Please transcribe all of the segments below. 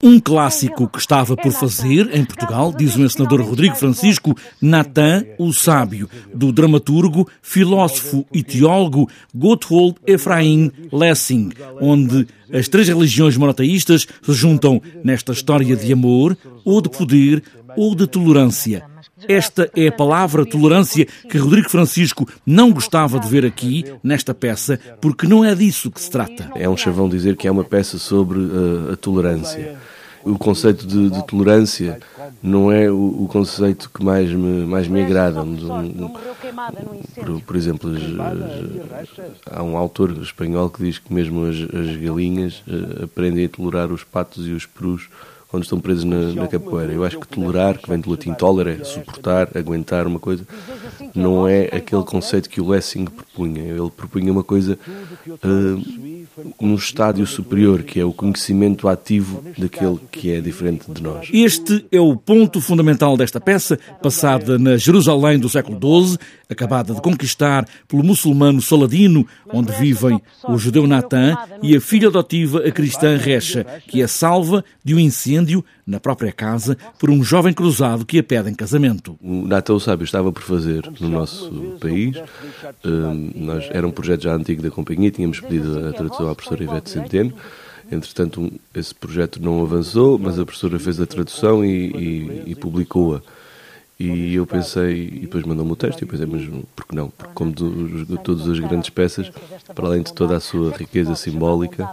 Um clássico que estava por fazer em Portugal, diz o encenador Rodrigo Francisco Natan, o Sábio, do dramaturgo, filósofo e teólogo Gotthold Ephraim Lessing, onde as três religiões monoteístas se juntam nesta história de amor, ou de poder, ou de tolerância. Esta é a palavra tolerância que Rodrigo Francisco não gostava de ver aqui, nesta peça, porque não é disso que se trata. É um chavão dizer que é uma peça sobre uh, a tolerância. O conceito de, de, tolerância não é o, o, conceito que mais me, mais me agrada. Por, por, exemplo, há um autor espanhol que diz que mesmo as, as galinhas uh, aprendem a tolerar os patos e os perus quando estão presos na, na capoeira. Eu acho que tolerar, que vem do latim toler, é suportar, aguentar uma coisa, não é aquele conceito que o Lessing propunha. Ele propunha uma coisa uh, num estádio superior, que é o conhecimento ativo daquele que é diferente de nós. Este é o ponto fundamental desta peça, passada na Jerusalém do século XII, acabada de conquistar pelo muçulmano Saladino, onde vivem o judeu Natan e a filha adotiva, a cristã Recha, que é salva de um incêndio na própria casa por um jovem cruzado que a pede em casamento. O Natan o Sábio estava por fazer no nosso país. Um, nós, era um projeto já antigo da companhia, tínhamos pedido a tradução à professora Ivete Centeno. Entretanto, esse projeto não avançou, mas a professora fez a tradução e, e, e publicou-a. E eu pensei, e depois mandou-me o texto, e eu pensei, mas por que não? Porque, como de, de todas as grandes peças, para além de toda a sua riqueza simbólica,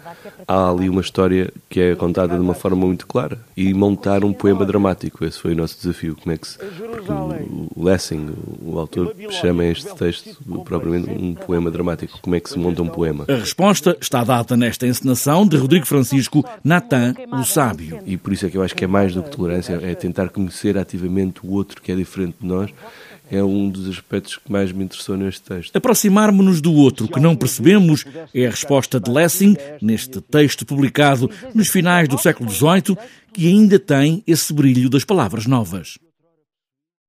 há ali uma história que é contada de uma forma muito clara. E montar um poema dramático, esse foi o nosso desafio. Como é que se. Porque o Lessing, o autor, chama este texto propriamente um poema dramático. Como é que se monta um poema? A resposta está dada nesta encenação de Rodrigo Francisco Natan, o Sábio. E por isso é que eu acho que é mais do que tolerância, é tentar conhecer ativamente o outro que é diferente de nós, é um dos aspectos que mais me interessou neste texto. Aproximarmos-nos do outro que não percebemos é a resposta de Lessing neste texto publicado nos finais do século XVIII, que ainda tem esse brilho das palavras novas.